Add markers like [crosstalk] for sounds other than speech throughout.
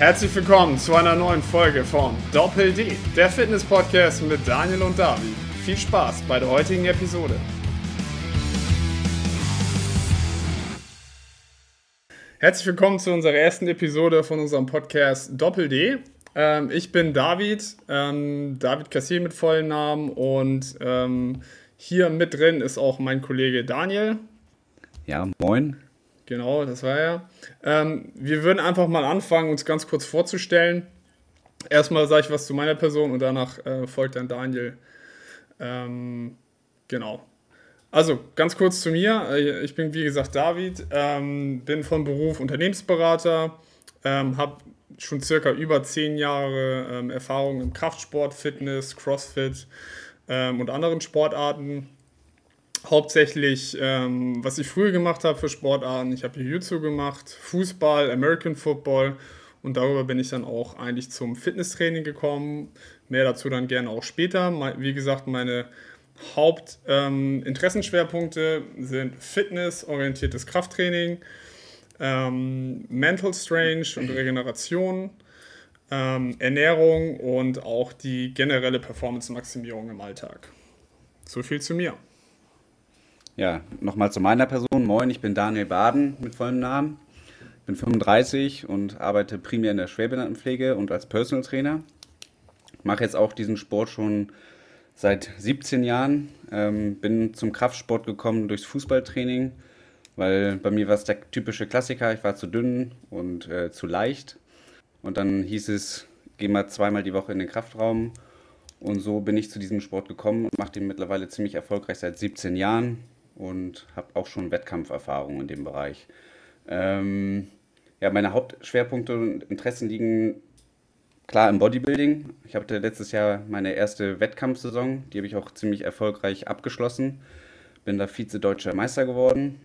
Herzlich willkommen zu einer neuen Folge von Doppel D, der Fitness-Podcast mit Daniel und David. Viel Spaß bei der heutigen Episode. Herzlich willkommen zu unserer ersten Episode von unserem Podcast Doppel D. Ähm, ich bin David, ähm, David Kassier mit vollen Namen und ähm, hier mit drin ist auch mein Kollege Daniel. Ja, moin. Genau, das war er. Ähm, wir würden einfach mal anfangen, uns ganz kurz vorzustellen. Erstmal sage ich was zu meiner Person und danach äh, folgt dann Daniel. Ähm, genau. Also, ganz kurz zu mir. Äh, ich bin, wie gesagt, David, ähm, bin von Beruf Unternehmensberater, ähm, habe schon circa über zehn Jahre ähm, Erfahrung im Kraftsport, Fitness, Crossfit ähm, und anderen Sportarten hauptsächlich, ähm, was ich früher gemacht habe für Sportarten. Ich habe Jiu-Jitsu gemacht, Fußball, American Football und darüber bin ich dann auch eigentlich zum Fitnesstraining gekommen. Mehr dazu dann gerne auch später. Wie gesagt, meine Hauptinteressenschwerpunkte ähm, sind Fitness, orientiertes Krafttraining, ähm, Mental Strange und Regeneration, ähm, Ernährung und auch die generelle Performance-Maximierung im Alltag. So viel zu mir. Ja, nochmal zu meiner Person. Moin, ich bin Daniel Baden mit vollem Namen. Ich bin 35 und arbeite primär in der Schwerbehindertenpflege und als Personal Trainer. Mache jetzt auch diesen Sport schon seit 17 Jahren. Ähm, bin zum Kraftsport gekommen durchs Fußballtraining, weil bei mir war es der typische Klassiker. Ich war zu dünn und äh, zu leicht. Und dann hieß es, geh mal zweimal die Woche in den Kraftraum. Und so bin ich zu diesem Sport gekommen und mache den mittlerweile ziemlich erfolgreich seit 17 Jahren und habe auch schon Wettkampferfahrung in dem Bereich. Ähm, ja, meine Hauptschwerpunkte und Interessen liegen klar im Bodybuilding. Ich hatte letztes Jahr meine erste Wettkampfsaison, die habe ich auch ziemlich erfolgreich abgeschlossen. Bin da Vize-Deutscher Meister geworden.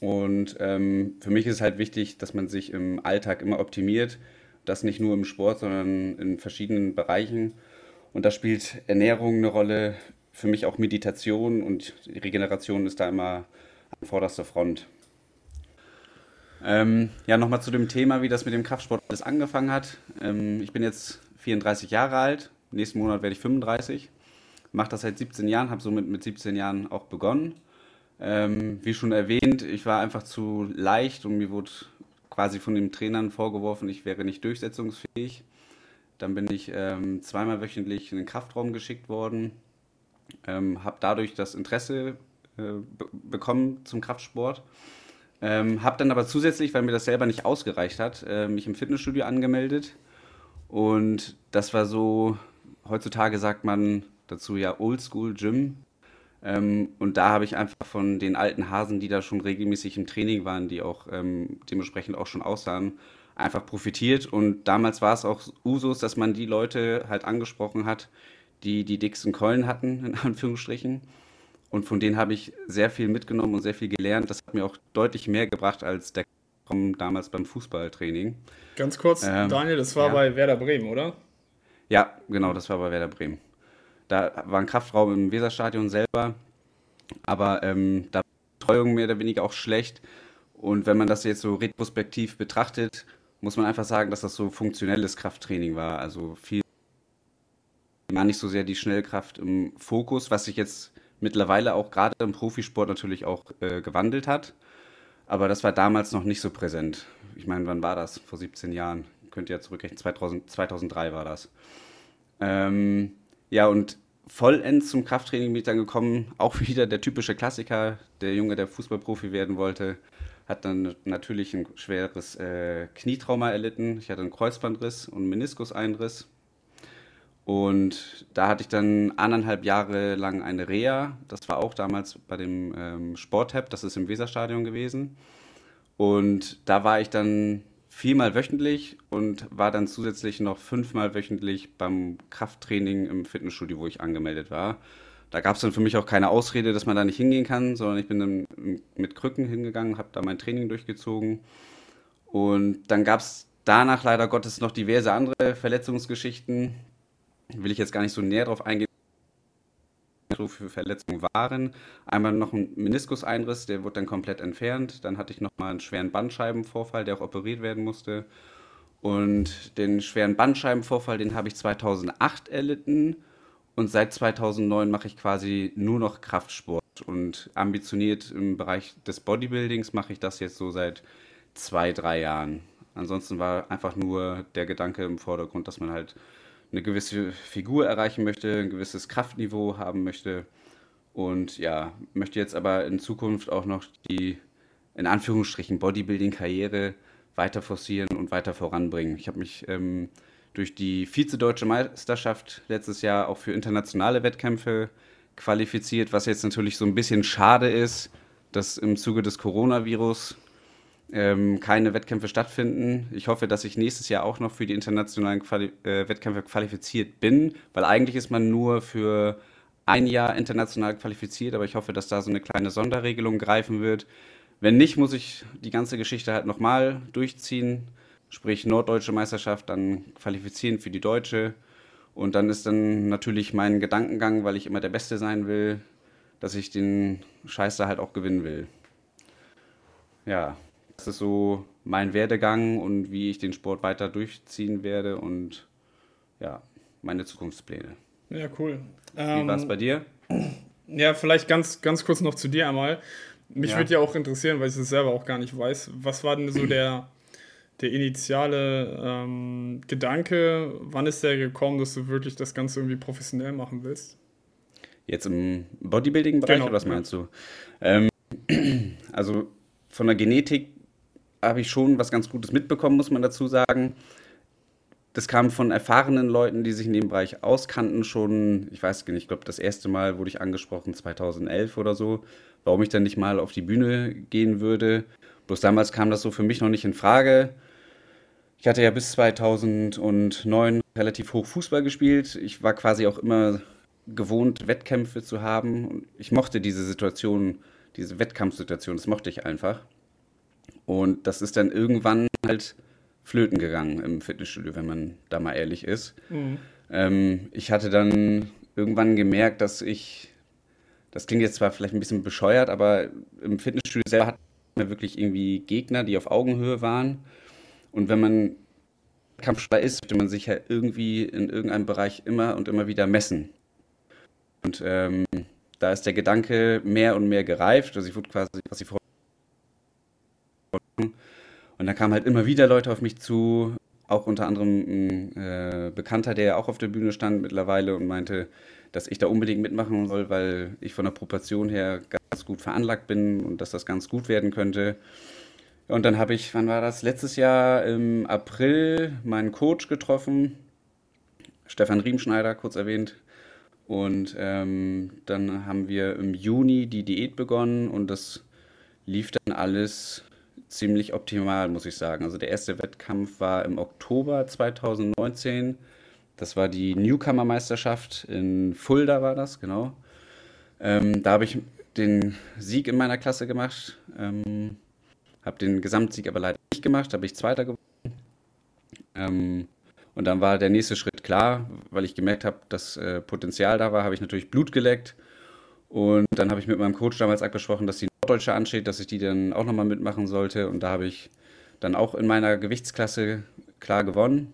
Und ähm, für mich ist halt wichtig, dass man sich im Alltag immer optimiert. Das nicht nur im Sport, sondern in verschiedenen Bereichen. Und da spielt Ernährung eine Rolle, für mich auch Meditation und Regeneration ist da immer an vorderster Front. Ähm, ja, nochmal zu dem Thema, wie das mit dem Kraftsport alles angefangen hat. Ähm, ich bin jetzt 34 Jahre alt, nächsten Monat werde ich 35. Mache das seit 17 Jahren, habe somit mit 17 Jahren auch begonnen. Ähm, wie schon erwähnt, ich war einfach zu leicht und mir wurde quasi von den Trainern vorgeworfen, ich wäre nicht durchsetzungsfähig. Dann bin ich ähm, zweimal wöchentlich in den Kraftraum geschickt worden, ähm, habe dadurch das Interesse äh, bekommen zum Kraftsport. Ähm, habe dann aber zusätzlich, weil mir das selber nicht ausgereicht hat, äh, mich im Fitnessstudio angemeldet. Und das war so, heutzutage sagt man dazu ja Oldschool Gym. Ähm, und da habe ich einfach von den alten Hasen, die da schon regelmäßig im Training waren, die auch ähm, dementsprechend auch schon aussahen, einfach profitiert. Und damals war es auch Usus, dass man die Leute halt angesprochen hat, die die dicksten Keulen hatten, in Anführungsstrichen. Und von denen habe ich sehr viel mitgenommen und sehr viel gelernt. Das hat mir auch deutlich mehr gebracht als der Raum damals beim Fußballtraining. Ganz kurz, ähm, Daniel, das war ja. bei Werder Bremen, oder? Ja, genau, das war bei Werder Bremen. Da war ein Kraftraum im Weserstadion selber, aber ähm, da war die Betreuung mehr oder weniger auch schlecht. Und wenn man das jetzt so retrospektiv betrachtet, muss man einfach sagen, dass das so funktionelles Krafttraining war. Also viel gar nicht so sehr die Schnellkraft im Fokus, was sich jetzt mittlerweile auch gerade im Profisport natürlich auch äh, gewandelt hat. Aber das war damals noch nicht so präsent. Ich meine, wann war das? Vor 17 Jahren. Könnt ihr ja zurückrechnen. 2000, 2003 war das. Ähm, ja, und vollends zum Krafttraining bin ich dann gekommen. [laughs] Auch wieder der typische Klassiker. Der Junge, der Fußballprofi werden wollte, hat dann natürlich ein schweres äh, Knietrauma erlitten. Ich hatte einen Kreuzbandriss und einen Meniskuseinriss. Und da hatte ich dann anderthalb Jahre lang eine Reha. Das war auch damals bei dem ähm, Sporthab, das ist im Weserstadion gewesen. Und da war ich dann viermal wöchentlich und war dann zusätzlich noch fünfmal wöchentlich beim Krafttraining im Fitnessstudio, wo ich angemeldet war. Da gab es dann für mich auch keine Ausrede, dass man da nicht hingehen kann, sondern ich bin dann mit Krücken hingegangen, habe da mein Training durchgezogen. Und dann gab es danach leider Gottes noch diverse andere Verletzungsgeschichten, will ich jetzt gar nicht so näher drauf eingehen, für Verletzungen waren. Einmal noch ein Meniskuseinriss, der wurde dann komplett entfernt. Dann hatte ich nochmal einen schweren Bandscheibenvorfall, der auch operiert werden musste. Und den schweren Bandscheibenvorfall, den habe ich 2008 erlitten. Und seit 2009 mache ich quasi nur noch Kraftsport. Und ambitioniert im Bereich des Bodybuildings mache ich das jetzt so seit zwei, drei Jahren. Ansonsten war einfach nur der Gedanke im Vordergrund, dass man halt eine gewisse Figur erreichen möchte, ein gewisses Kraftniveau haben möchte. Und ja, möchte jetzt aber in Zukunft auch noch die, in Anführungsstrichen, Bodybuilding-Karriere weiter forcieren und weiter voranbringen. Ich habe mich ähm, durch die Vize-Deutsche Meisterschaft letztes Jahr auch für internationale Wettkämpfe qualifiziert, was jetzt natürlich so ein bisschen schade ist, dass im Zuge des Coronavirus ähm, keine Wettkämpfe stattfinden. Ich hoffe, dass ich nächstes Jahr auch noch für die internationalen Quali äh, Wettkämpfe qualifiziert bin, weil eigentlich ist man nur für ein Jahr international qualifiziert, aber ich hoffe, dass da so eine kleine Sonderregelung greifen wird. Wenn nicht, muss ich die ganze Geschichte halt nochmal durchziehen sprich norddeutsche Meisterschaft, dann qualifizieren für die deutsche. Und dann ist dann natürlich mein Gedankengang, weil ich immer der Beste sein will, dass ich den Scheiß da halt auch gewinnen will. Ja, das ist so mein Werdegang und wie ich den Sport weiter durchziehen werde und ja, meine Zukunftspläne. Ja, cool. Wie ähm, war es bei dir? [clears throat] Ja, vielleicht ganz, ganz kurz noch zu dir einmal. Mich ja. würde ja auch interessieren, weil ich es selber auch gar nicht weiß. Was war denn so [clears throat] der der initiale ähm, Gedanke, wann ist der gekommen, dass du wirklich das Ganze irgendwie professionell machen willst? Jetzt im Bodybuilding-Bereich genau, oder was meinst du? Ähm, [clears throat] also von der Genetik habe ich schon was ganz Gutes mitbekommen, muss man dazu sagen. Das kam von erfahrenen Leuten, die sich in dem Bereich auskannten, schon, ich weiß nicht, ich glaube, das erste Mal wurde ich angesprochen, 2011 oder so, warum ich dann nicht mal auf die Bühne gehen würde. Bloß damals kam das so für mich noch nicht in Frage. Ich hatte ja bis 2009 relativ hoch Fußball gespielt. Ich war quasi auch immer gewohnt, Wettkämpfe zu haben. Ich mochte diese Situation, diese Wettkampfsituation, das mochte ich einfach. Und das ist dann irgendwann halt flöten gegangen im Fitnessstudio, wenn man da mal ehrlich ist. Mhm. Ähm, ich hatte dann irgendwann gemerkt, dass ich, das klingt jetzt zwar vielleicht ein bisschen bescheuert, aber im Fitnessstudio selber hat man wirklich irgendwie Gegner, die auf Augenhöhe waren. Und wenn man Kampfspieler ist, sollte man sich ja irgendwie in irgendeinem Bereich immer und immer wieder messen. Und ähm, da ist der Gedanke mehr und mehr gereift. Also ich wurde quasi, was ich vorher. Und da kamen halt immer wieder Leute auf mich zu, auch unter anderem ein äh, Bekannter, der auch auf der Bühne stand mittlerweile und meinte, dass ich da unbedingt mitmachen soll, weil ich von der Proportion her ganz gut veranlagt bin und dass das ganz gut werden könnte. Und dann habe ich, wann war das? Letztes Jahr im April meinen Coach getroffen, Stefan Riemschneider, kurz erwähnt. Und ähm, dann haben wir im Juni die Diät begonnen und das lief dann alles ziemlich optimal, muss ich sagen. Also der erste Wettkampf war im Oktober 2019. Das war die Newcomer-Meisterschaft in Fulda, war das, genau. Ähm, da habe ich den Sieg in meiner Klasse gemacht. Ähm, habe den Gesamtsieg aber leider nicht gemacht, habe ich Zweiter gewonnen. Ähm, und dann war der nächste Schritt klar, weil ich gemerkt habe, dass äh, Potenzial da war, habe ich natürlich Blut geleckt. Und dann habe ich mit meinem Coach damals abgesprochen, dass die Norddeutsche ansteht, dass ich die dann auch nochmal mitmachen sollte. Und da habe ich dann auch in meiner Gewichtsklasse klar gewonnen.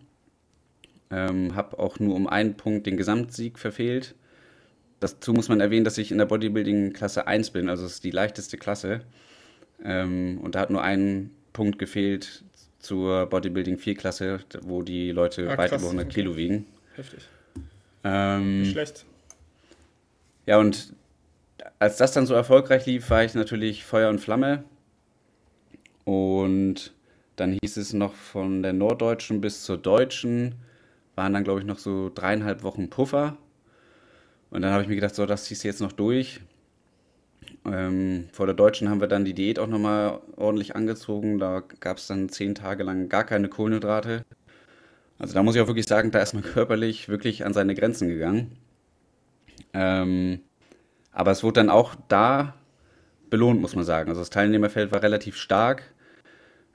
Ähm, habe auch nur um einen Punkt den Gesamtsieg verfehlt. Dazu muss man erwähnen, dass ich in der Bodybuilding Klasse 1 bin, also es ist die leichteste Klasse. Ähm, und da hat nur ein Punkt gefehlt zur Bodybuilding 4-Klasse, wo die Leute ah, weit über 100 okay. Kilo wiegen. Heftig. Ähm, Schlecht. Ja, und als das dann so erfolgreich lief, war ich natürlich Feuer und Flamme. Und dann hieß es noch von der Norddeutschen bis zur Deutschen, waren dann, glaube ich, noch so dreieinhalb Wochen Puffer. Und dann habe ich mir gedacht, so, das ziehst du jetzt noch durch. Ähm, vor der Deutschen haben wir dann die Diät auch nochmal ordentlich angezogen. Da gab es dann zehn Tage lang gar keine Kohlenhydrate. Also da muss ich auch wirklich sagen, da ist man körperlich wirklich an seine Grenzen gegangen. Ähm, aber es wurde dann auch da belohnt, muss man sagen. Also das Teilnehmerfeld war relativ stark.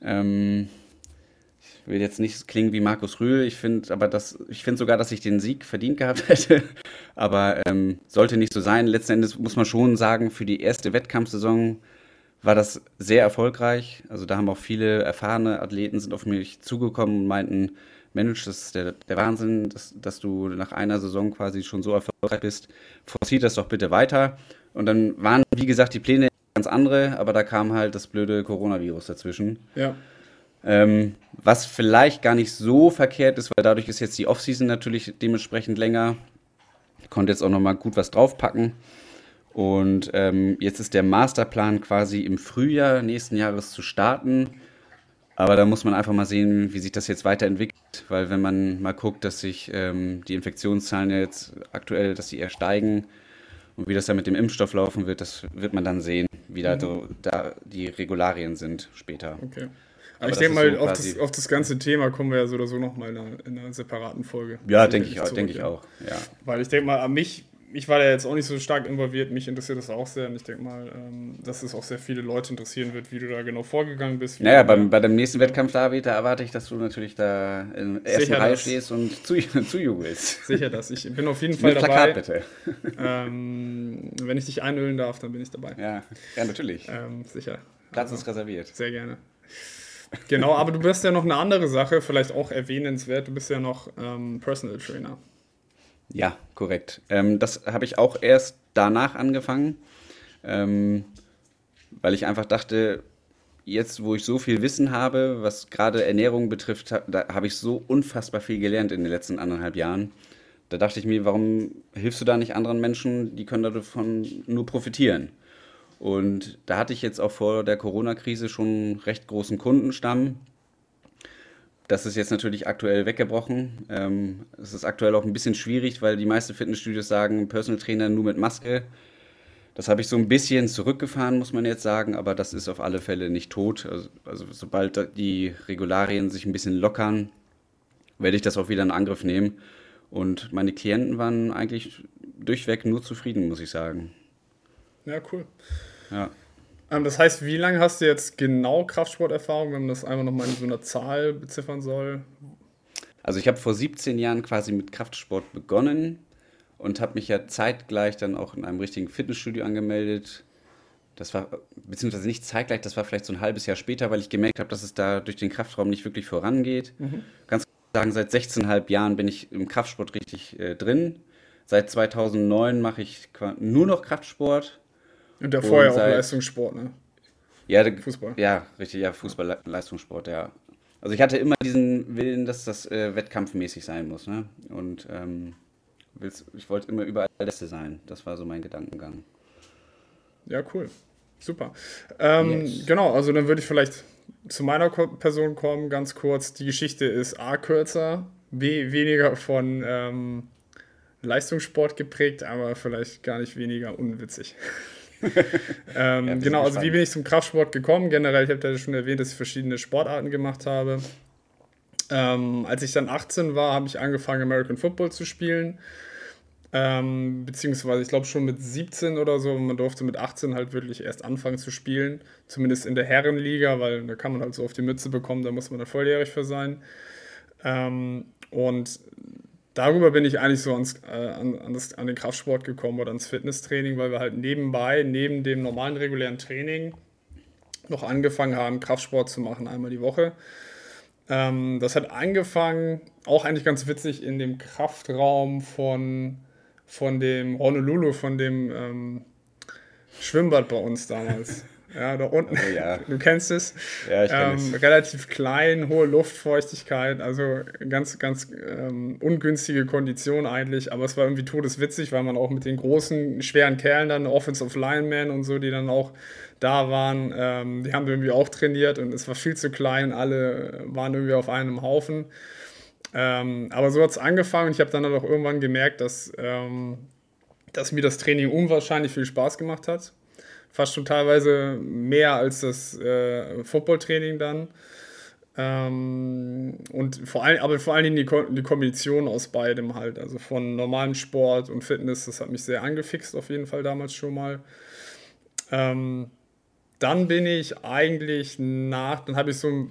Ähm, will jetzt nicht klingen wie Markus Rühl, ich finde aber das, ich finde sogar, dass ich den Sieg verdient gehabt [laughs] hätte. Aber ähm, sollte nicht so sein. Letzten Endes muss man schon sagen, für die erste Wettkampfsaison war das sehr erfolgreich. Also da haben auch viele erfahrene Athleten sind auf mich zugekommen und meinten, Mensch, das ist der, der Wahnsinn, dass, dass du nach einer Saison quasi schon so erfolgreich bist. Forciert das doch bitte weiter. Und dann waren, wie gesagt, die Pläne ganz andere, aber da kam halt das blöde Coronavirus dazwischen. Ja. Ähm, was vielleicht gar nicht so verkehrt ist, weil dadurch ist jetzt die Offseason natürlich dementsprechend länger. Ich konnte jetzt auch nochmal gut was draufpacken. Und ähm, jetzt ist der Masterplan quasi im Frühjahr nächsten Jahres zu starten. Aber da muss man einfach mal sehen, wie sich das jetzt weiterentwickelt, weil wenn man mal guckt, dass sich ähm, die Infektionszahlen jetzt aktuell, dass sie eher steigen und wie das dann mit dem Impfstoff laufen wird, das wird man dann sehen, wie da, mhm. so, da die Regularien sind später. Okay. Aber, ich denke mal, so auf, das, auf, das, ganze Thema kommen wir ja so oder so nochmal in, einer, in einer separaten Folge. Ja, denke ich, auch, denk ich auch. Ja. Weil ich denke mal, an mich ich war da jetzt auch nicht so stark involviert, mich interessiert das auch sehr und ich denke mal, ähm, dass es auch sehr viele Leute interessieren wird, wie du da genau vorgegangen bist. Naja, beim, bei dem nächsten Wettkampf, David, da erwarte ich, dass du natürlich da in der ersten Reihe stehst und zu, [laughs] zujubelst. Sicher das. Ich bin auf jeden Fall Mit dabei. Plakat, bitte. Ähm, wenn ich dich einölen darf, dann bin ich dabei. Ja, ja natürlich. Ähm, sicher. Platz ist reserviert. Sehr gerne. Genau, aber du bist ja noch eine andere Sache, vielleicht auch erwähnenswert. Du bist ja noch ähm, Personal Trainer. Ja, korrekt. Ähm, das habe ich auch erst danach angefangen, ähm, weil ich einfach dachte, jetzt, wo ich so viel Wissen habe, was gerade Ernährung betrifft, da habe ich so unfassbar viel gelernt in den letzten anderthalb Jahren. Da dachte ich mir, warum hilfst du da nicht anderen Menschen? Die können davon nur profitieren. Und da hatte ich jetzt auch vor der Corona-Krise schon recht großen Kundenstamm, das ist jetzt natürlich aktuell weggebrochen. Ähm, es ist aktuell auch ein bisschen schwierig, weil die meisten Fitnessstudios sagen, Personal Trainer nur mit Maske. Das habe ich so ein bisschen zurückgefahren, muss man jetzt sagen, aber das ist auf alle Fälle nicht tot. Also, also sobald die Regularien sich ein bisschen lockern, werde ich das auch wieder in Angriff nehmen. Und meine Klienten waren eigentlich durchweg nur zufrieden, muss ich sagen. Ja, cool. Ja. Ähm, das heißt, wie lange hast du jetzt genau Kraftsporterfahrung, wenn man das einfach nochmal in so einer Zahl beziffern soll? Also ich habe vor 17 Jahren quasi mit Kraftsport begonnen und habe mich ja zeitgleich dann auch in einem richtigen Fitnessstudio angemeldet. Das war, beziehungsweise nicht zeitgleich, das war vielleicht so ein halbes Jahr später, weil ich gemerkt habe, dass es da durch den Kraftraum nicht wirklich vorangeht. Mhm. Ganz sagen, seit 16,5 Jahren bin ich im Kraftsport richtig äh, drin. Seit 2009 mache ich nur noch Kraftsport und der vorher auch Leistungssport, ne? Ja, Fußball. Ja, richtig, ja, Fußball, Leistungssport, ja. Also ich hatte immer diesen Willen, dass das äh, wettkampfmäßig sein muss, ne? Und ähm, ich wollte immer überall der Beste sein. Das war so mein Gedankengang. Ja, cool. Super. Ähm, yes. Genau, also dann würde ich vielleicht zu meiner Person kommen, ganz kurz. Die Geschichte ist A kürzer, B weniger von ähm, Leistungssport geprägt, aber vielleicht gar nicht weniger unwitzig. [laughs] [laughs] ähm, ja, genau, also wie bin ich zum Kraftsport gekommen? Generell, ich habe ja schon erwähnt, dass ich verschiedene Sportarten gemacht habe. Ähm, als ich dann 18 war, habe ich angefangen, American Football zu spielen. Ähm, beziehungsweise, ich glaube schon mit 17 oder so. Man durfte mit 18 halt wirklich erst anfangen zu spielen. Zumindest in der Herrenliga, weil da kann man halt so auf die Mütze bekommen, da muss man da volljährig für sein. Ähm, und darüber bin ich eigentlich so ans, äh, an, an, das, an den Kraftsport gekommen oder ans Fitnesstraining, weil wir halt nebenbei, neben dem normalen regulären Training, noch angefangen haben, Kraftsport zu machen, einmal die Woche. Ähm, das hat angefangen, auch eigentlich ganz witzig, in dem Kraftraum von, von dem Honolulu, von dem ähm, Schwimmbad bei uns damals. Ja, da unten. Oh, ja. Du kennst es. Ja, ich ähm, es. Relativ klein, hohe Luftfeuchtigkeit, also ganz, ganz ähm, ungünstige Kondition eigentlich, aber es war irgendwie todeswitzig, weil man auch mit den großen, schweren Kerlen dann, Offensive Linemen und so, die dann auch da waren, ähm, die haben irgendwie auch trainiert und es war viel zu klein, alle waren irgendwie auf einem Haufen. Ähm, aber so hat es angefangen und ich habe dann halt auch irgendwann gemerkt, dass, ähm, dass mir das Training unwahrscheinlich viel Spaß gemacht hat fast schon teilweise mehr als das äh, Footballtraining dann. Ähm, und vor allem, aber vor allen Dingen die, Ko die Kombination aus beidem halt, also von normalem Sport und Fitness, das hat mich sehr angefixt auf jeden Fall damals schon mal. Ähm, dann bin ich eigentlich nach, dann habe ich so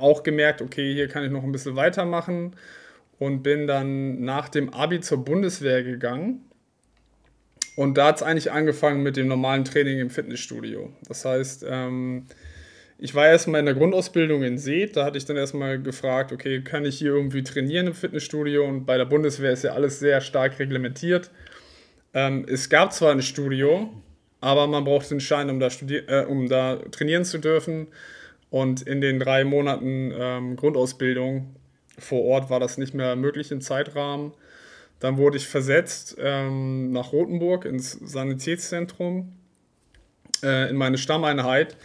auch gemerkt, okay, hier kann ich noch ein bisschen weitermachen und bin dann nach dem Abi zur Bundeswehr gegangen Und da hat es eigentlich angefangen mit dem normalen Training im Fitnessstudio. Das heißt, ähm, ich war erstmal in der Grundausbildung in Seet, da hatte ich dann erstmal gefragt, okay, kann ich hier irgendwie trainieren im Fitnessstudio? Und bei der Bundeswehr ist ja alles sehr stark reglementiert. Ähm, es gab zwar ein Studio, aber man braucht den Schein, um da, äh, um da trainieren zu dürfen. Und in den drei Monaten ähm, Grundausbildung vor Ort war das nicht mehr möglich im Zeitrahmen. Dann wurde ich versetzt ähm, nach Rothenburg ins Sanitätszentrum äh, in meine Stammeinheit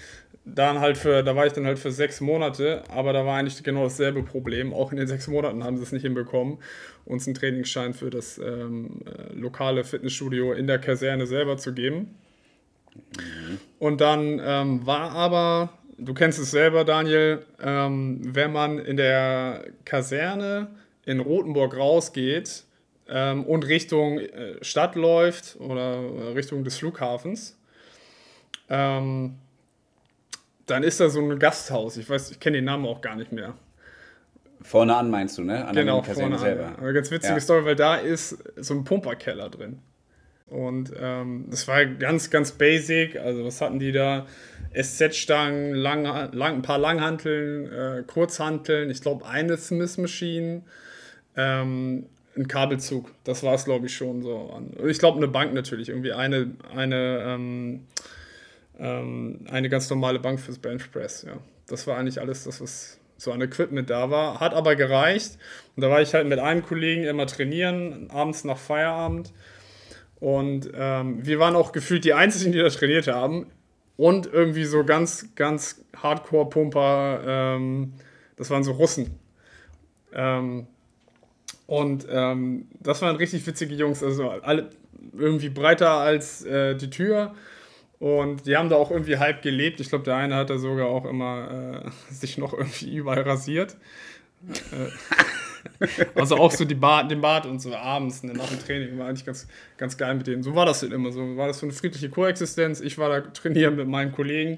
dann halt für, da war ich dann halt für sechs Monate, aber da war eigentlich genau dasselbe Problem. Auch in den sechs Monaten haben sie es nicht hinbekommen, uns einen Trainingsschein für das ähm, äh, lokale Fitnessstudio in der Kaserne selber zu geben. Mhm. Und dann ähm, war aber, du kennst es selber, Daniel, ähm, wenn man in der Kaserne in Rothenburg rausgeht ähm, und Richtung äh, Stadt läuft oder Richtung des Flughafens, ähm, dann ist da so ein Gasthaus. Ich weiß, ich kenne den Namen auch gar nicht mehr. Vorne an meinst du, ne? An genau, der vorne selber. An. Eine ganz witzige ja. Story, weil da ist so ein Pumperkeller drin. Und ähm, das war ganz, ganz basic. Also, was hatten die da? SZ-Stangen, lang, lang, ein paar Langhanteln, äh, Kurzhanteln, ich glaube, eine Smith-Maschine, ähm, ein Kabelzug. Das war es, glaube ich, schon so. Ich glaube, eine Bank natürlich. Irgendwie eine, eine ähm, ähm, eine ganz normale Bank fürs Benchpress. Ja. Das war eigentlich alles, das, was so an Equipment da war. Hat aber gereicht. Und da war ich halt mit einem Kollegen immer trainieren, abends nach Feierabend. Und ähm, wir waren auch gefühlt die Einzigen, die da trainiert haben. Und irgendwie so ganz, ganz Hardcore-Pumper, ähm, das waren so Russen. Ähm, und ähm, das waren richtig witzige Jungs, also alle irgendwie breiter als äh, die Tür und die haben da auch irgendwie halb gelebt. Ich glaube, der eine hat da sogar auch immer äh, [laughs] sich noch irgendwie überall rasiert. Äh, [laughs] also auch so die Bart, den Bart und so abends ne, nach dem Training war eigentlich ganz, ganz geil mit denen. So war das halt immer. So war das so eine friedliche Koexistenz. Ich war da trainieren mit meinen Kollegen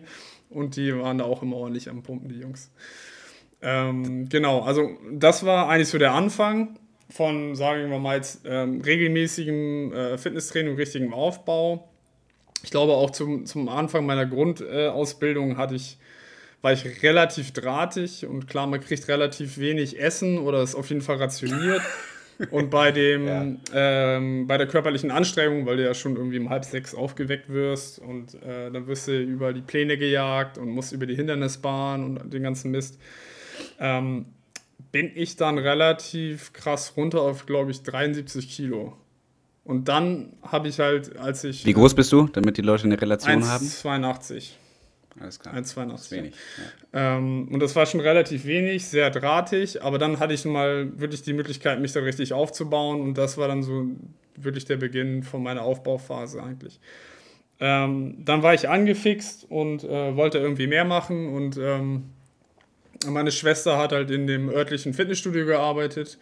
und die waren da auch immer ordentlich am Pumpen, die Jungs. Ähm, genau, also das war eigentlich so der Anfang von, sagen wir mal jetzt, ähm, regelmäßigem äh, Fitnesstraining, richtigem Aufbau ich glaube auch zum, zum Anfang meiner Grundausbildung hatte ich, war ich relativ drahtig und klar, man kriegt relativ wenig Essen oder ist auf jeden Fall rationiert. [laughs] Und bei dem, ja. ähm, bei der körperlichen Anstrengung, weil du ja schon irgendwie um halb sechs aufgeweckt wirst und äh, dann wirst du über die Pläne gejagt und musst über die Hindernisbahn und den ganzen Mist, ähm, bin ich dann relativ krass runter auf, glaube ich, 73 Kilo. Und dann habe ich halt, als ich. Wie groß bist du, damit die Leute eine Relation 1, haben? 82. Alles klar. 1,82. wenig. Ja. Ähm, und das war schon relativ wenig, sehr drahtig, aber dann hatte ich mal wirklich die Möglichkeit, mich da richtig aufzubauen und das war dann so wirklich der Beginn von meiner Aufbauphase eigentlich. Ähm, dann war ich angefixt und äh, wollte irgendwie mehr machen und ähm, meine Schwester hat halt in dem örtlichen Fitnessstudio gearbeitet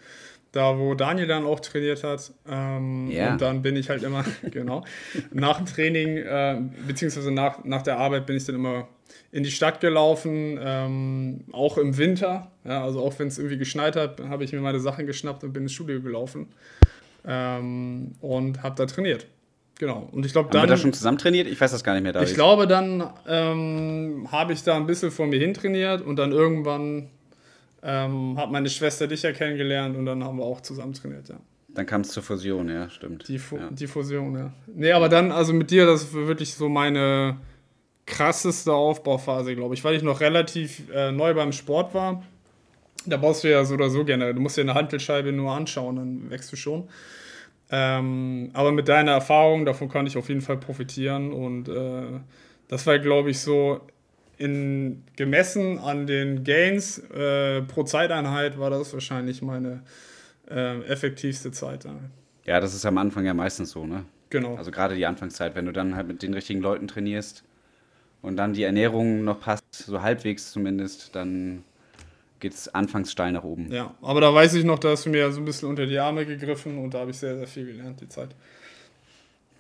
da wo Daniel dann auch trainiert hat. Ähm, ja. Und dann bin ich halt immer, [laughs] genau, nach dem Training, äh, beziehungsweise nach, nach der Arbeit bin ich dann immer in die Stadt gelaufen, ähm, auch im Winter. Ja, also auch wenn es irgendwie geschneit hat, habe ich mir meine Sachen geschnappt und bin ins Studio gelaufen ähm, und habe da trainiert. Genau. Und ich glaube dann. Haben wir da schon zusammen trainiert? Ich weiß das gar nicht mehr. David. Ich glaube, dann ähm, habe ich da ein bisschen vor mir hin trainiert und dann irgendwann ähm, habe meine Schwester dich ja kennengelernt und dann haben wir auch zusammen trainiert, ja. Dann kam es zur Fusion, ja, stimmt. Die, Fu ja. die Fusion, ja. Nee, aber dann, also mit dir, das war wirklich so meine krasseste Aufbauphase, glaube ich, weil ich noch relativ äh, neu beim Sport war. Da baust du ja so oder so gerne. Du musst dir eine Handelscheibe nur anschauen, dann wächst du schon. Ähm, aber mit deiner Erfahrung, davon kann ich auf jeden Fall profitieren. Und äh, das war, glaube ich, so in, gemessen an den Gains äh, pro Zeiteinheit war das wahrscheinlich meine äh, effektivste Zeit. Ja, das ist am Anfang ja meistens so, ne? Genau. Also gerade die Anfangszeit, wenn du dann halt mit den richtigen Leuten trainierst und dann die Ernährung noch passt, so halbwegs zumindest, dann geht es anfangs steil nach oben. Ja, aber da weiß ich noch, da hast du mir so ein bisschen unter die Arme gegriffen und da habe ich sehr, sehr viel gelernt, die Zeit.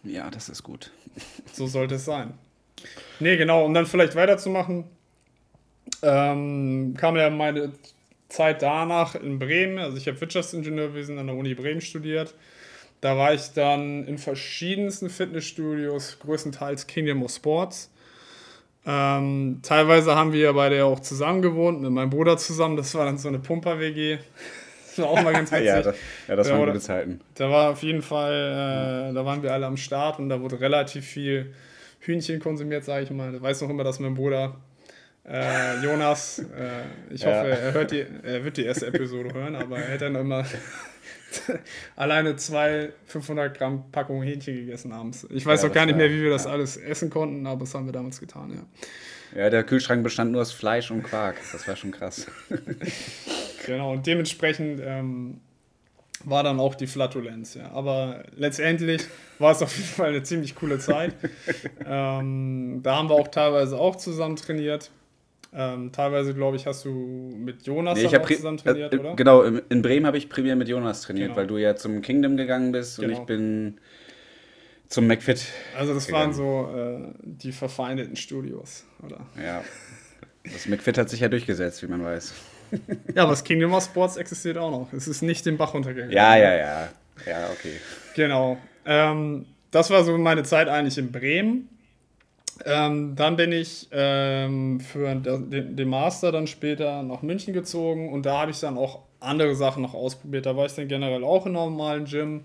Ja, das ist gut. [laughs] So sollte es sein. Nee, genau, um dann vielleicht weiterzumachen, ähm, kam ja meine Zeit danach in Bremen. Also ich habe Wirtschaftsingenieurwesen an der Uni Bremen studiert. Da war ich dann in verschiedensten Fitnessstudios, größtenteils Kingdom of Sports. Ähm, teilweise haben wir beide ja auch zusammen gewohnt, mit meinem Bruder zusammen. Das war dann so eine Pumper-WG. Das war auch mal ganz [laughs] witzig. ja, das, ja, das da waren gute Zeiten. Da war auf jeden Fall, äh, da waren wir alle am Start und da wurde relativ viel Hühnchen konsumiert, sage ich mal. Ich weiß noch immer, dass mein Bruder äh, Jonas, äh, ich hoffe, er, hört die, er wird die erste Episode hören, aber er hat dann immer [laughs] alleine zwei 500 Gramm Packungen Hähnchen gegessen abends. Ich weiß ja, auch gar nicht mehr, wie wir das ja. alles essen konnten, aber das haben wir damals getan, ja. Ja, der Kühlschrank bestand nur aus Fleisch und Quark. Das war schon krass. [laughs] genau, und dementsprechend ähm, war dann auch die Flatulenz, ja. Aber letztendlich war es auf jeden Fall eine ziemlich coole Zeit. [laughs] ähm, da haben wir auch teilweise auch zusammen trainiert. Ähm, teilweise, glaube ich, hast du mit Jonas nee, zusammen trainiert, äh, oder? Genau, in Bremen habe ich primär mit Jonas trainiert, genau. weil du ja zum Kingdom gegangen bist genau. und ich bin zum McFit. Also das gegangen. waren so äh, die verfeindeten Studios, oder? Ja. Das McFit hat sich ja durchgesetzt, wie man weiß. [laughs] ja, aber das Kingdom of Sports existiert auch noch. Es ist nicht den Bach runtergegangen. Ja, ja, ja. Ja, okay. Genau. Ähm, das war so meine Zeit eigentlich in Bremen. Ähm, dann bin ich ähm, für den, den, Master dann später nach München gezogen und da habe ich dann auch andere Sachen noch ausprobiert. Da war ich dann generell auch einem normalen Gym.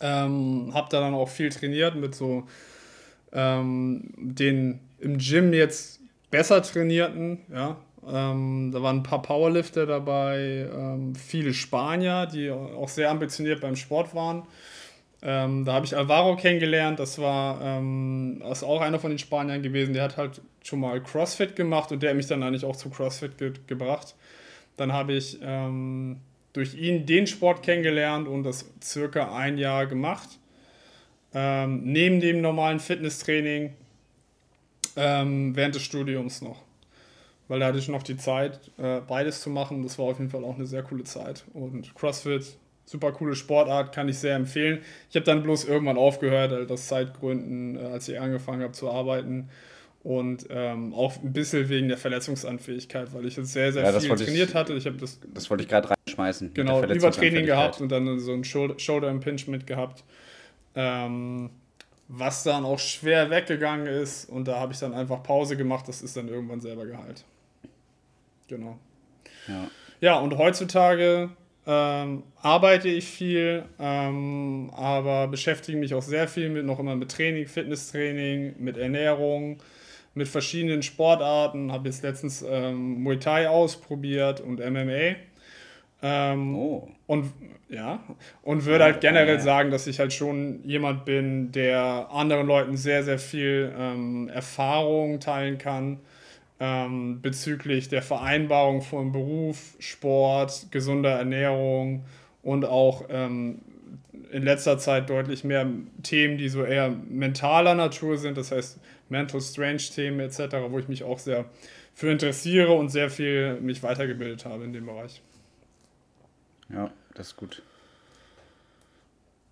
Ähm, habe da dann auch viel trainiert mit so ähm, den im Gym jetzt besser trainierten. Ja? Ähm, da waren ein paar Powerlifter dabei, ähm, viele Spanier, die auch sehr ambitioniert beim Sport waren. Ähm, da habe ich Alvaro kennengelernt, das war ähm, das auch einer von den Spaniern gewesen, der hat halt schon mal CrossFit gemacht und der hat mich dann eigentlich auch zu CrossFit ge gebracht. Dann habe ich ähm, durch ihn den Sport kennengelernt und das circa ein Jahr gemacht. Ähm, neben dem normalen Fitnesstraining ähm, während des Studiums noch. Weil da hatte ich noch die Zeit, äh, beides zu machen. Das war auf jeden Fall auch eine sehr coole Zeit. Und CrossFit super coole Sportart, kann ich sehr empfehlen. Ich habe dann bloß irgendwann aufgehört, aus Zeitgründen, äh, als ich angefangen habe zu arbeiten. Und ähm, auch ein bisschen wegen der Verletzungsanfähigkeit, weil ich jetzt sehr, sehr ja, viel trainiert ich, hatte. Ich das, das wollte ich gerade reinschmeißen. Genau, Übertraining gehabt und dann so ein Shoulder Impingement gehabt. Ähm, was dann auch schwer weggegangen ist. Und da habe ich dann einfach Pause gemacht. Das ist dann irgendwann selber geheilt. Genau. Ja, ja und heutzutage ähm, arbeite ich viel, ähm, aber beschäftige mich auch sehr viel mit noch immer mit Training, Fitnesstraining, mit Ernährung, mit verschiedenen Sportarten. Habe jetzt letztens ähm, Muay Thai ausprobiert und MMA. Ähm, oh. Und ja, und würde halt generell sagen, dass ich halt schon jemand bin, der anderen Leuten sehr, sehr viel ähm, Erfahrung teilen kann ähm, bezüglich der Vereinbarung von Beruf, Sport, gesunder Ernährung und auch ähm, in letzter Zeit deutlich mehr Themen, die so eher mentaler Natur sind, das heißt Mental Strange Themen etc., wo ich mich auch sehr für interessiere und sehr viel mich weitergebildet habe in dem Bereich. Ja, das ist gut.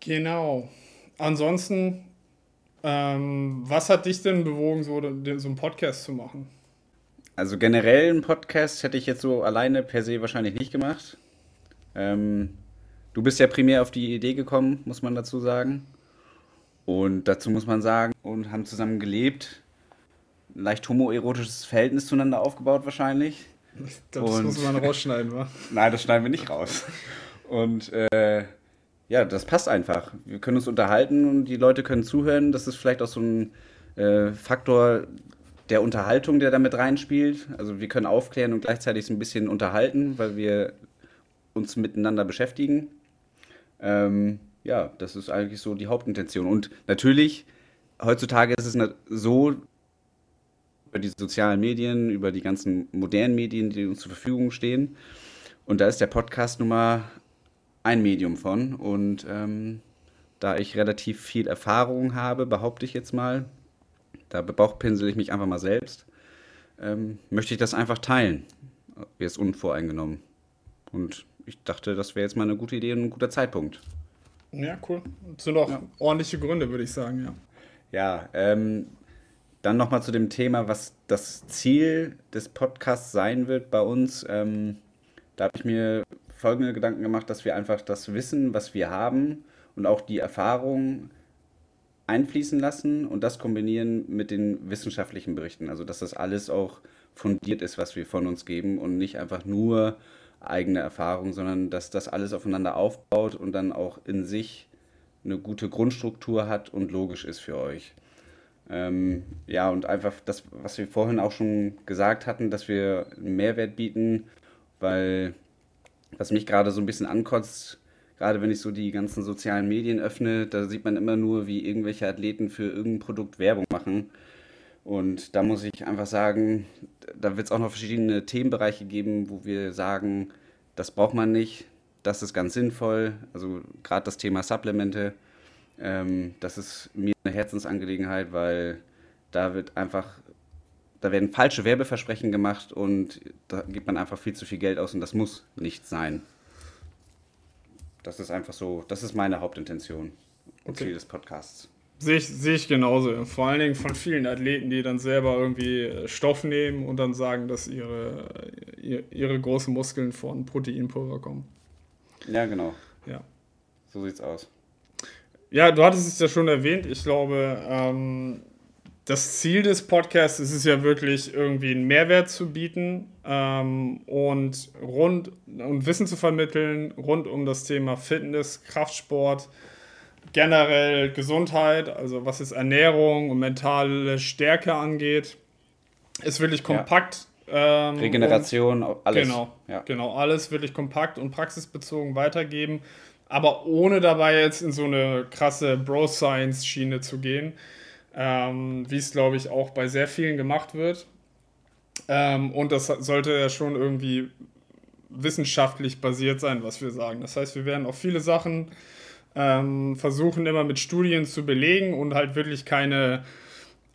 Genau. Ansonsten, ähm, was hat dich denn bewogen, so, so einen Podcast zu machen? Also generell einen Podcast hätte ich jetzt so alleine per se wahrscheinlich nicht gemacht. Ähm, du bist ja primär auf die Idee gekommen, muss man dazu sagen. Und dazu muss man sagen, und haben zusammen gelebt. Ein leicht homoerotisches Verhältnis zueinander aufgebaut wahrscheinlich. Das und, muss man rausschneiden, wa? [laughs] Nein, das schneiden wir nicht raus. Und äh, ja, das passt einfach. Wir können uns unterhalten und die Leute können zuhören. Das ist vielleicht auch so ein äh, Faktor, der Unterhaltung, der damit reinspielt. Also wir können aufklären und gleichzeitig ein bisschen unterhalten, weil wir uns miteinander beschäftigen. Ähm, ja, das ist eigentlich so die Hauptintention. Und natürlich, heutzutage ist es so, über die sozialen Medien, über die ganzen modernen Medien, die uns zur Verfügung stehen. Und da ist der Podcast nun mal ein Medium von. Und ähm, da ich relativ viel Erfahrung habe, behaupte ich jetzt mal, da bebauchpinsel ich mich einfach mal selbst, ähm, möchte ich das einfach teilen. Jetzt unvoreingenommen. Und ich dachte, das wäre jetzt mal eine gute Idee und ein guter Zeitpunkt. Ja, cool. Das sind auch ja. ordentliche Gründe, würde ich sagen, ja. Ja, ähm, dann nochmal zu dem Thema, was das Ziel des Podcasts sein wird bei uns. Ähm, da habe ich mir folgende Gedanken gemacht, dass wir einfach das Wissen, was wir haben und auch die Erfahrung einfließen lassen und das kombinieren mit den wissenschaftlichen Berichten. Also dass das alles auch fundiert ist, was wir von uns geben und nicht einfach nur eigene Erfahrung, sondern dass das alles aufeinander aufbaut und dann auch in sich eine gute Grundstruktur hat und logisch ist für euch. Ähm, ja, und einfach das, was wir vorhin auch schon gesagt hatten, dass wir einen Mehrwert bieten, weil was mich gerade so ein bisschen ankotzt, gerade wenn ich so die ganzen sozialen Medien öffne, da sieht man immer nur, wie irgendwelche Athleten für irgendein Produkt Werbung machen. Und da muss ich einfach sagen, da wird es auch noch verschiedene Themenbereiche geben, wo wir sagen, das braucht man nicht, das ist ganz sinnvoll. Also gerade das Thema Supplemente, ähm, das ist mir eine Herzensangelegenheit, weil da wird einfach, da werden falsche Werbeversprechen gemacht und da gibt man einfach viel zu viel Geld aus und das muss nicht sein. Das ist einfach so, das ist meine Hauptintention und okay. Ziel des Podcasts. Sehe ich, sehe ich genauso. Vor allen Dingen von vielen Athleten, die dann selber irgendwie äh, Stoff nehmen und dann sagen, dass ihre, ihre großen Muskeln von Proteinpulver kommen. Ja, genau. Ja. So sieht's aus. Ja, du hattest es ja schon erwähnt. Ich glaube, ähm, das Ziel des Podcasts ist es ja wirklich, irgendwie einen Mehrwert zu bieten ähm, und rund und Wissen zu vermitteln rund um das Thema Fitness, Kraftsport, generell Gesundheit, also was es Ernährung und mentale Stärke angeht, ist wirklich kompakt. Ja. Ähm, Regeneration, alles. Genau, ja. genau, alles wirklich kompakt und praxisbezogen weitergeben, aber ohne dabei jetzt in so eine krasse Bro-Science-Schiene zu gehen, ähm, wie es, glaube ich, auch bei sehr vielen gemacht wird. Ähm, und das sollte ja schon irgendwie wissenschaftlich basiert sein, was wir sagen. Das heißt, wir werden auch viele Sachen ähm, versuchen immer mit Studien zu belegen und halt wirklich keine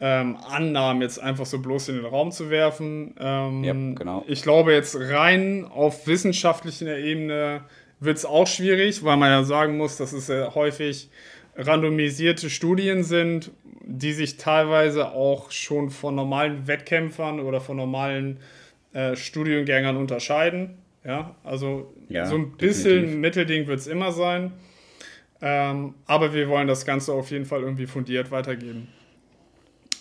ähm, Annahmen jetzt einfach so bloß in den Raum zu werfen. Ähm, ja, genau. Ich glaube, jetzt rein auf wissenschaftlicher Ebene wird es auch schwierig, weil man ja sagen muss, dass es ja häufig randomisierte Studien sind, die sich teilweise auch schon von normalen Wettkämpfern oder von normalen äh, Studiengängern unterscheiden. Ja, also ja, so ein bisschen definitiv. Mittelding wird es immer sein. Ähm, aber wir wollen das Ganze auf jeden Fall irgendwie fundiert weitergeben.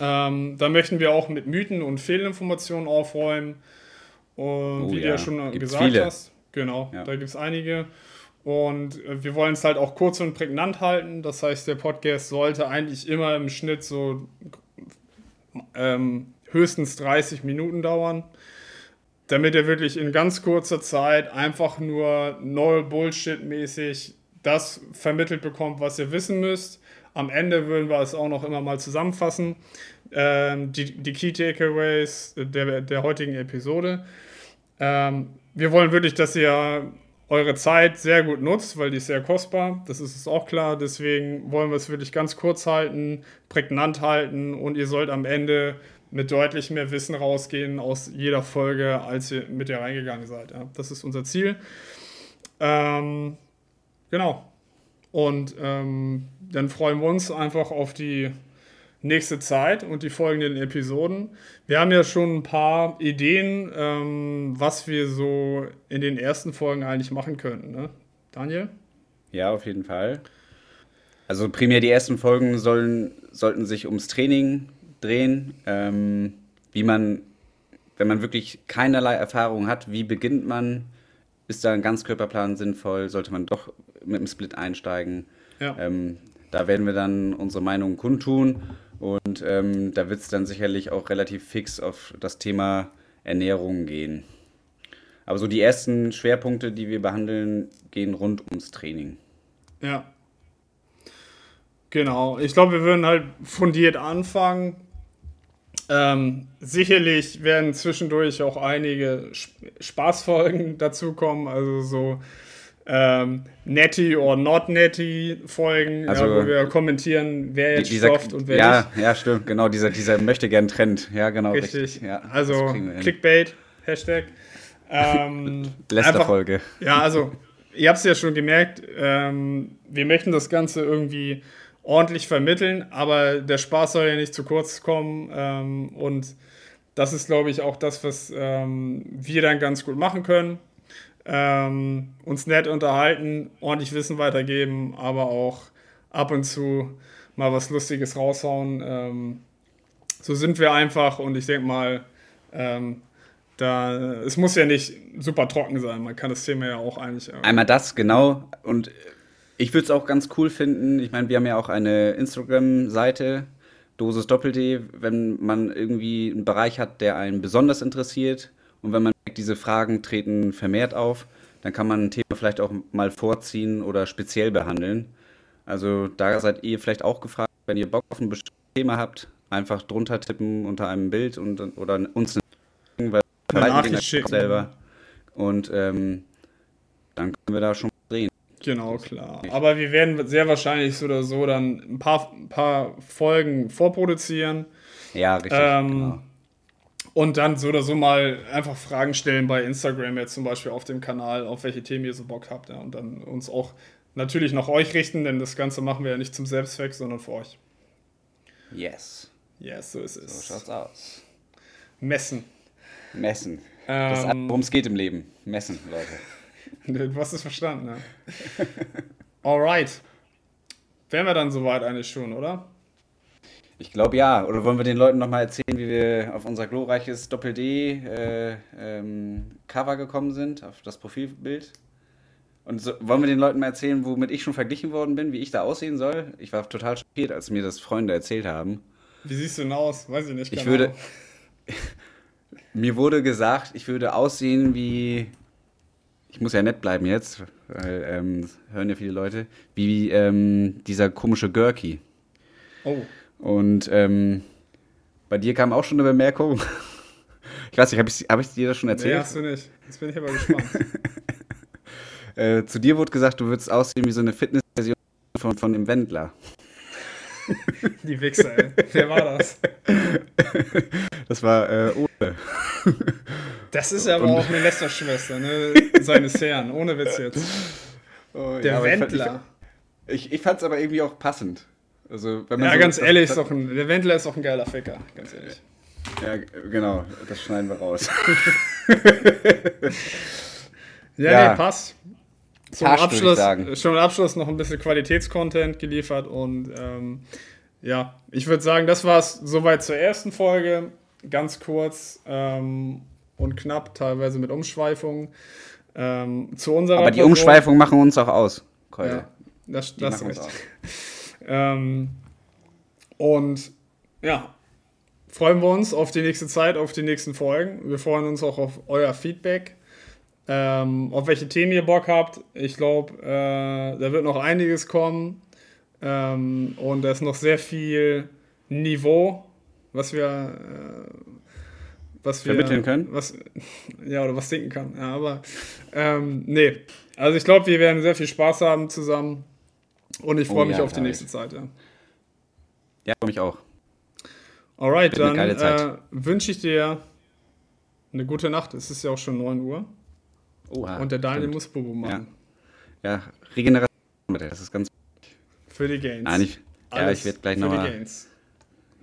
Ähm, da möchten wir auch mit Mythen und Fehlinformationen aufräumen. Und oh, wie ja. du ja schon Gibt's gesagt viele. hast, genau, ja. da gibt es einige. Und äh, wir wollen es halt auch kurz und prägnant halten. Das heißt, der Podcast sollte eigentlich immer im Schnitt so ähm, höchstens 30 Minuten dauern, damit er wirklich in ganz kurzer Zeit einfach nur null Bullshit-mäßig das vermittelt bekommt, was ihr wissen müsst. Am Ende würden wir es auch noch immer mal zusammenfassen. Ähm, die, die Key Takeaways der, der heutigen Episode. Ähm, wir wollen wirklich, dass ihr eure Zeit sehr gut nutzt, weil die ist sehr kostbar. Das ist es auch klar. Deswegen wollen wir es wirklich ganz kurz halten, prägnant halten und ihr sollt am Ende mit deutlich mehr Wissen rausgehen aus jeder Folge, als ihr mit ihr reingegangen seid. Ja, das ist unser Ziel. Ähm, Genau. Und ähm, dann freuen wir uns einfach auf die nächste Zeit und die folgenden Episoden. Wir haben ja schon ein paar Ideen, ähm, was wir so in den ersten Folgen eigentlich machen könnten. Ne? Daniel? Ja, auf jeden Fall. Also primär die ersten Folgen sollen, sollten sich ums Training drehen. Ähm, wie man, wenn man wirklich keinerlei Erfahrung hat, wie beginnt man? Ist da ein Ganzkörperplan sinnvoll? Sollte man doch mit dem Split einsteigen. Ja. Ähm, da werden wir dann unsere Meinung kundtun und ähm, da wird es dann sicherlich auch relativ fix auf das Thema Ernährung gehen. Aber so die ersten Schwerpunkte, die wir behandeln, gehen rund ums Training. Ja. Genau. Ich glaube, wir würden halt fundiert anfangen. Ähm, sicherlich werden zwischendurch auch einige Spaßfolgen dazukommen. Also so ähm, Netty or Not Netty Folgen, also, ja, wo wir kommentieren, wer jetzt dieser, stofft und wer ja, nicht. Ja, stimmt, genau, dieser, dieser möchte gern Trend. Ja, genau. Richtig. richtig ja, also Clickbait, Hashtag. Ähm, [laughs] Letzte Folge. Ja, also ihr habt es ja schon gemerkt, ähm, wir möchten das Ganze irgendwie ordentlich vermitteln, aber der Spaß soll ja nicht zu kurz kommen ähm, und das ist, glaube ich, auch das, was ähm, wir dann ganz gut machen können ähm, uns nett unterhalten, ordentlich Wissen weitergeben, aber auch ab und zu mal was Lustiges raushauen. Ähm, so sind wir einfach und ich denke mal, ähm, da, es muss ja nicht super trocken sein. Man kann das Thema ja auch eigentlich. Äh Einmal das, genau. Und ich würde es auch ganz cool finden. Ich meine, wir haben ja auch eine Instagram-Seite, Dosis Doppel-D, wenn man irgendwie einen Bereich hat, der einen besonders interessiert und wenn man merkt, diese Fragen treten vermehrt auf, dann kann man ein Thema vielleicht auch mal vorziehen oder speziell behandeln. Also da seid ihr vielleicht auch gefragt, wenn ihr Bock auf ein bestimmtes Thema habt, einfach drunter tippen unter einem Bild und, oder uns eine, weil eine Nachricht schicken. selber. Und ähm, dann können wir da schon drehen. Genau, klar. Aber wir werden sehr wahrscheinlich so oder so dann ein paar, ein paar Folgen vorproduzieren. Ja, richtig. Ähm, genau. Und dann so oder so mal einfach Fragen stellen bei Instagram jetzt zum Beispiel auf dem Kanal, auf welche Themen ihr so Bock habt. Ja, und dann uns auch natürlich nach euch richten, denn das Ganze machen wir ja nicht zum Selbstzweck, sondern für euch. Yes. Yes, so ist es. So schaut's aus. Messen. Messen. Ähm, das ist, worum es geht im Leben. Messen, Leute. [laughs] Du hast es verstanden, ne? [laughs] Alright. Wären wir dann soweit eigentlich schon, oder? Ich glaube ja. Oder wollen wir den Leuten nochmal erzählen, wie wir auf unser glorreiches Doppel-D-Cover äh, ähm, gekommen sind, auf das Profilbild? Und so, wollen wir den Leuten mal erzählen, womit ich schon verglichen worden bin, wie ich da aussehen soll? Ich war total schockiert, als mir das Freunde erzählt haben. Wie siehst du denn aus? Weiß ich nicht. Ich würde. mir wurde gesagt, ich würde aussehen wie. Ich muss ja nett bleiben jetzt, weil ähm, hören ja viele Leute. Wie ähm, dieser komische Gurky. Oh. Und ähm, bei dir kam auch schon eine Bemerkung. [laughs] Ich weiß nicht, habe ich, hab ich dir das schon erzählt? Nee, hast du nicht. Jetzt bin ich aber gespannt. [laughs] äh, zu dir wurde gesagt, du würdest aussehen wie so eine Fitnessversion von, von dem Wendler. [laughs] Die Wichser, ey. Wer war das? Das war äh, Ole. Das ist aber Und, auch eine Lästerschwester, ne? Seines Herrn, ohne Witz jetzt. Oh, der ja, Wendler. Ich, ich, ich fand es aber irgendwie auch passend. Also, wenn man ja, so, ganz ehrlich, das, ein, der Wendler ist doch ein geiler Ficker, ganz ehrlich. Ja, genau, das schneiden wir raus. [laughs] ja, ja, nee, passt. Zum Passt, Abschluss, schon im Abschluss noch ein bisschen Qualitätscontent geliefert und ähm, ja, ich würde sagen, das war es soweit zur ersten Folge. Ganz kurz ähm, und knapp, teilweise mit Umschweifungen. Ähm, zu unserer Aber die Umschweifungen machen uns auch aus, Keule. Ja, das, das ist richtig. [laughs] Ähm, und ja, freuen wir uns auf die nächste Zeit, auf die nächsten Folgen. Wir freuen uns auch auf euer Feedback. Ähm, auf welche Themen ihr Bock habt. Ich glaube, äh, da wird noch einiges kommen. Ähm, und da ist noch sehr viel Niveau, was wir, äh, was wir vermitteln können. Was, [laughs] ja, oder was denken kann. Ja, aber ähm, nee. Also ich glaube, wir werden sehr viel Spaß haben zusammen. Und ich freue oh, mich ja, auf die nächste Zeit, ja. Ja, freue mich auch. Alright, dann äh, wünsche ich dir eine gute Nacht. Es ist ja auch schon 9 Uhr. Oha, Und der Daniel muss Bobo machen. Ja, ja Regeneration, das ist ganz wichtig. Für die Gains. Nein, ich, ja, ich werde gleich nochmal.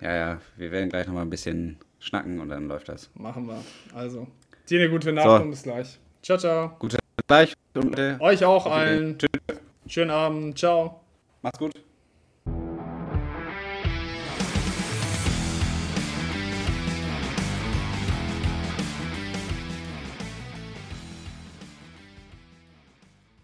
Ja, ja, wir werden gleich nochmal ein bisschen schnacken und dann läuft das. Machen wir. Also, dir eine gute Nacht so. und bis gleich. Ciao, ciao. Gute Nacht Euch auch allen. Tschüss. Schönen Abend. Ciao. Macht's gut.